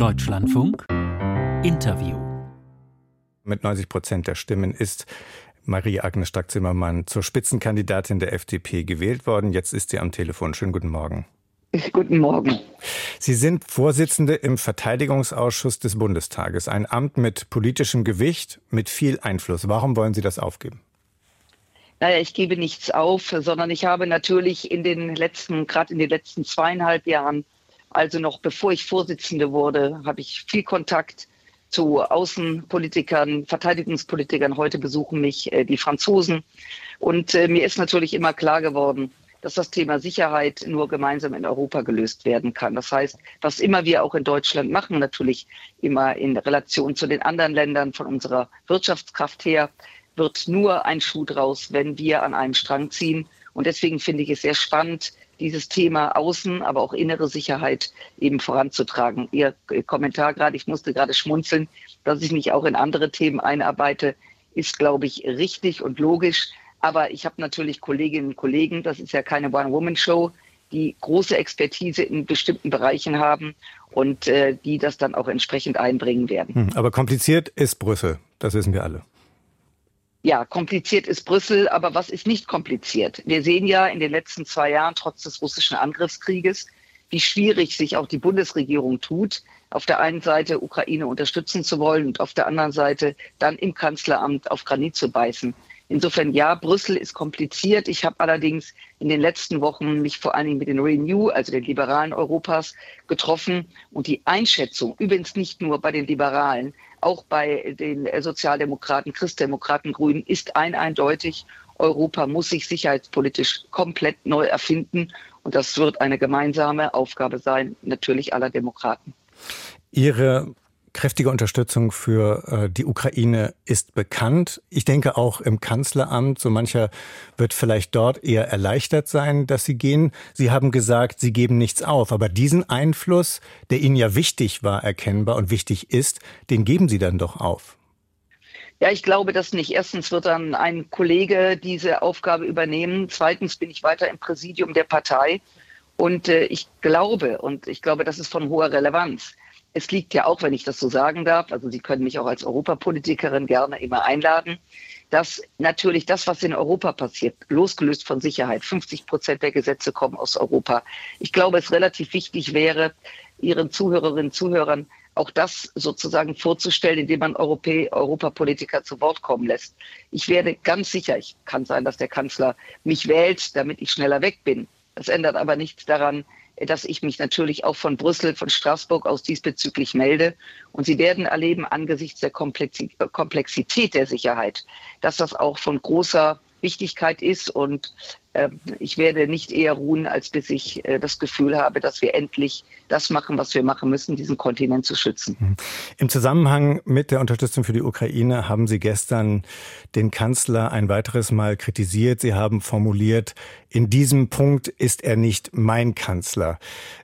Deutschlandfunk Interview. Mit 90 Prozent der Stimmen ist Marie-Agnes Strack-Zimmermann zur Spitzenkandidatin der FDP gewählt worden. Jetzt ist sie am Telefon. Schönen guten Morgen. Guten Morgen. Sie sind Vorsitzende im Verteidigungsausschuss des Bundestages. Ein Amt mit politischem Gewicht, mit viel Einfluss. Warum wollen Sie das aufgeben? Naja, ich gebe nichts auf, sondern ich habe natürlich in den letzten, gerade in den letzten zweieinhalb Jahren, also noch bevor ich Vorsitzende wurde, habe ich viel Kontakt zu Außenpolitikern, Verteidigungspolitikern. Heute besuchen mich äh, die Franzosen. Und äh, mir ist natürlich immer klar geworden, dass das Thema Sicherheit nur gemeinsam in Europa gelöst werden kann. Das heißt, was immer wir auch in Deutschland machen, natürlich immer in Relation zu den anderen Ländern von unserer Wirtschaftskraft her, wird nur ein Schuh draus, wenn wir an einem Strang ziehen. Und deswegen finde ich es sehr spannend, dieses Thema Außen, aber auch innere Sicherheit eben voranzutragen. Ihr Kommentar gerade, ich musste gerade schmunzeln, dass ich mich auch in andere Themen einarbeite, ist, glaube ich, richtig und logisch. Aber ich habe natürlich Kolleginnen und Kollegen, das ist ja keine One-Woman-Show, die große Expertise in bestimmten Bereichen haben und äh, die das dann auch entsprechend einbringen werden. Hm, aber kompliziert ist Brüssel, das wissen wir alle ja, kompliziert ist Brüssel, aber was ist nicht kompliziert? Wir sehen ja in den letzten zwei Jahren, trotz des russischen Angriffskrieges, wie schwierig sich auch die Bundesregierung tut, auf der einen Seite Ukraine unterstützen zu wollen und auf der anderen Seite dann im Kanzleramt auf Granit zu beißen. Insofern ja, Brüssel ist kompliziert. Ich habe allerdings in den letzten Wochen mich vor allen Dingen mit den Renew, also den Liberalen Europas, getroffen und die Einschätzung, übrigens nicht nur bei den Liberalen, auch bei den Sozialdemokraten, Christdemokraten, Grünen, ist ein eindeutig. Europa muss sich sicherheitspolitisch komplett neu erfinden. Und das wird eine gemeinsame Aufgabe sein, natürlich aller Demokraten. Ihre kräftige Unterstützung für äh, die Ukraine ist bekannt. Ich denke auch im Kanzleramt, so mancher wird vielleicht dort eher erleichtert sein, dass Sie gehen. Sie haben gesagt, Sie geben nichts auf. Aber diesen Einfluss, der Ihnen ja wichtig war, erkennbar und wichtig ist, den geben Sie dann doch auf. Ja, ich glaube das nicht. Erstens wird dann ein Kollege diese Aufgabe übernehmen. Zweitens bin ich weiter im Präsidium der Partei. Und äh, ich glaube, und ich glaube, das ist von hoher Relevanz, es liegt ja auch, wenn ich das so sagen darf, also Sie können mich auch als Europapolitikerin gerne immer einladen, dass natürlich das, was in Europa passiert, losgelöst von Sicherheit, 50 Prozent der Gesetze kommen aus Europa. Ich glaube, es relativ wichtig wäre, Ihren Zuhörerinnen und Zuhörern auch das sozusagen vorzustellen, indem man Europä Europapolitiker zu Wort kommen lässt. Ich werde ganz sicher, ich kann sein, dass der Kanzler mich wählt, damit ich schneller weg bin. Das ändert aber nichts daran, dass ich mich natürlich auch von Brüssel, von Straßburg aus diesbezüglich melde. Und Sie werden erleben, angesichts der Komplexität der Sicherheit, dass das auch von großer Wichtigkeit ist. Und äh, ich werde nicht eher ruhen, als bis ich äh, das Gefühl habe, dass wir endlich das machen, was wir machen müssen, diesen Kontinent zu schützen. Mhm. Im Zusammenhang mit der Unterstützung für die Ukraine haben Sie gestern den Kanzler ein weiteres Mal kritisiert. Sie haben formuliert, in diesem Punkt ist er nicht mein Kanzler.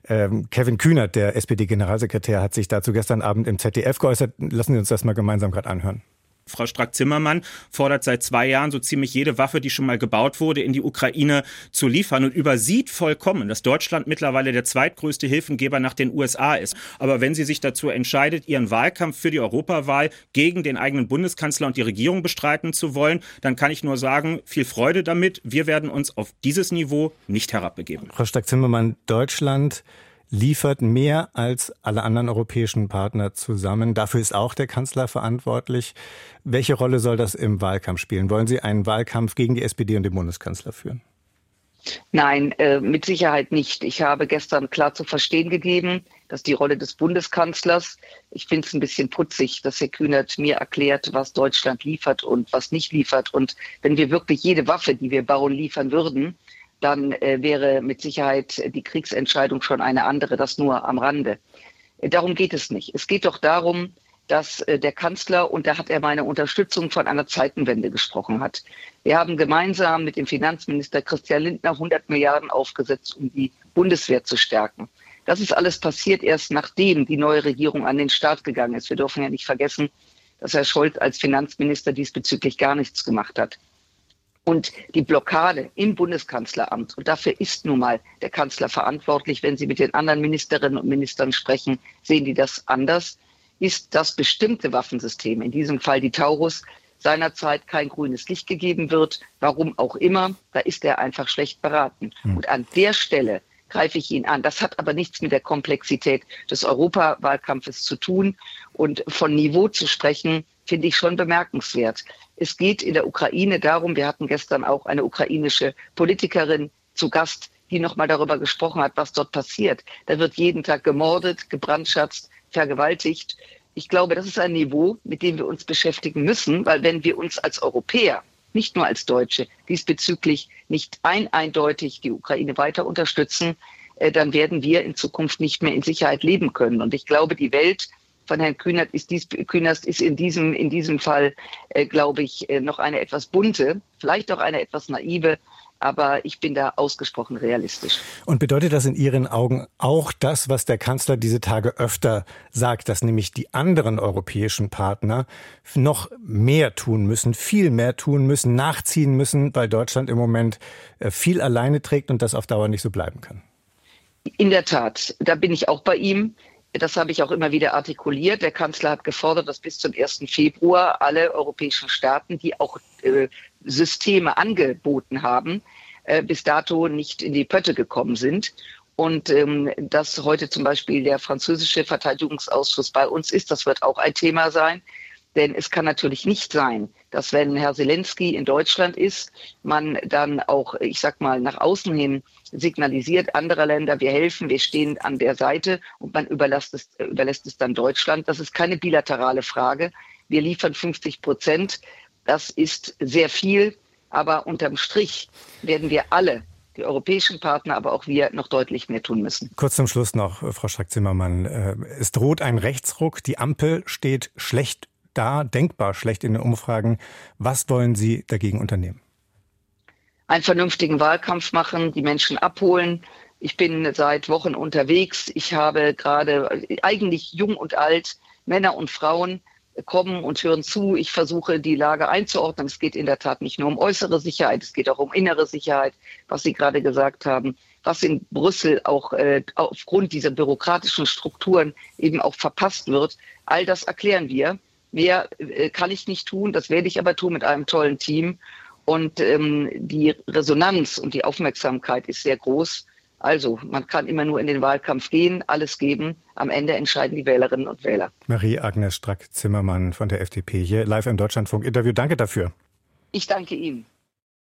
Ähm, Kevin Kühnert, der SPD-Generalsekretär, hat sich dazu gestern Abend im ZDF geäußert. Lassen Sie uns das mal gemeinsam gerade anhören. Frau Strack-Zimmermann fordert seit zwei Jahren so ziemlich jede Waffe, die schon mal gebaut wurde, in die Ukraine zu liefern und übersieht vollkommen, dass Deutschland mittlerweile der zweitgrößte Hilfengeber nach den USA ist. Aber wenn sie sich dazu entscheidet, ihren Wahlkampf für die Europawahl gegen den eigenen Bundeskanzler und die Regierung bestreiten zu wollen, dann kann ich nur sagen, viel Freude damit. Wir werden uns auf dieses Niveau nicht herabbegeben. Frau Strack-Zimmermann, Deutschland liefert mehr als alle anderen europäischen Partner zusammen. Dafür ist auch der Kanzler verantwortlich. Welche Rolle soll das im Wahlkampf spielen? Wollen Sie einen Wahlkampf gegen die SPD und den Bundeskanzler führen? Nein, äh, mit Sicherheit nicht. Ich habe gestern klar zu verstehen gegeben, dass die Rolle des Bundeskanzlers, ich finde es ein bisschen putzig, dass Herr Kühnert mir erklärt, was Deutschland liefert und was nicht liefert. Und wenn wir wirklich jede Waffe, die wir bauen, liefern würden, dann äh, wäre mit Sicherheit die Kriegsentscheidung schon eine andere, das nur am Rande. Äh, darum geht es nicht. Es geht doch darum, dass äh, der Kanzler, und da hat er meine Unterstützung von einer Zeitenwende gesprochen hat. Wir haben gemeinsam mit dem Finanzminister Christian Lindner 100 Milliarden aufgesetzt, um die Bundeswehr zu stärken. Das ist alles passiert erst nachdem die neue Regierung an den Start gegangen ist. Wir dürfen ja nicht vergessen, dass Herr Scholz als Finanzminister diesbezüglich gar nichts gemacht hat. Und die Blockade im Bundeskanzleramt, und dafür ist nun mal der Kanzler verantwortlich, wenn Sie mit den anderen Ministerinnen und Ministern sprechen, sehen die das anders, ist, dass bestimmte Waffensysteme, in diesem Fall die Taurus, seinerzeit kein grünes Licht gegeben wird, warum auch immer, da ist er einfach schlecht beraten. Hm. Und an der Stelle greife ich ihn an. Das hat aber nichts mit der Komplexität des Europawahlkampfes zu tun. Und von Niveau zu sprechen, finde ich schon bemerkenswert. Es geht in der Ukraine darum, wir hatten gestern auch eine ukrainische Politikerin zu Gast, die nochmal darüber gesprochen hat, was dort passiert. Da wird jeden Tag gemordet, gebrandschatzt, vergewaltigt. Ich glaube, das ist ein Niveau, mit dem wir uns beschäftigen müssen, weil wenn wir uns als Europäer, nicht nur als Deutsche, diesbezüglich nicht ein eindeutig die Ukraine weiter unterstützen, äh, dann werden wir in Zukunft nicht mehr in Sicherheit leben können. Und ich glaube, die Welt von Herrn Kühnert ist, dies, Kühnert ist in diesem, in diesem Fall, äh, glaube ich, äh, noch eine etwas bunte, vielleicht auch eine etwas naive aber ich bin da ausgesprochen realistisch. Und bedeutet das in Ihren Augen auch das, was der Kanzler diese Tage öfter sagt, dass nämlich die anderen europäischen Partner noch mehr tun müssen, viel mehr tun müssen, nachziehen müssen, weil Deutschland im Moment äh, viel alleine trägt und das auf Dauer nicht so bleiben kann? In der Tat, da bin ich auch bei ihm. Das habe ich auch immer wieder artikuliert. Der Kanzler hat gefordert, dass bis zum 1. Februar alle europäischen Staaten, die auch äh, Systeme angeboten haben, äh, bis dato nicht in die Pötte gekommen sind. Und ähm, dass heute zum Beispiel der französische Verteidigungsausschuss bei uns ist, das wird auch ein Thema sein. Denn es kann natürlich nicht sein, dass wenn Herr Zelensky in Deutschland ist, man dann auch, ich sag mal, nach außen hin signalisiert, andere Länder, wir helfen, wir stehen an der Seite und man überlässt es, überlässt es dann Deutschland. Das ist keine bilaterale Frage. Wir liefern 50 Prozent. Das ist sehr viel. Aber unterm Strich werden wir alle die europäischen Partner, aber auch wir noch deutlich mehr tun müssen. Kurz zum Schluss noch, Frau Strack-Zimmermann. Äh, es droht ein Rechtsruck. Die Ampel steht schlecht da, denkbar schlecht in den Umfragen. Was wollen Sie dagegen unternehmen? Einen vernünftigen Wahlkampf machen, die Menschen abholen. Ich bin seit Wochen unterwegs. Ich habe gerade eigentlich jung und alt, Männer und Frauen kommen und hören zu. Ich versuche, die Lage einzuordnen. Es geht in der Tat nicht nur um äußere Sicherheit, es geht auch um innere Sicherheit, was Sie gerade gesagt haben, was in Brüssel auch äh, aufgrund dieser bürokratischen Strukturen eben auch verpasst wird. All das erklären wir. Mehr äh, kann ich nicht tun, das werde ich aber tun mit einem tollen Team. Und ähm, die Resonanz und die Aufmerksamkeit ist sehr groß. Also, man kann immer nur in den Wahlkampf gehen, alles geben. Am Ende entscheiden die Wählerinnen und Wähler. Marie-Agnes Strack-Zimmermann von der FDP hier live im Deutschlandfunk-Interview. Danke dafür. Ich danke Ihnen.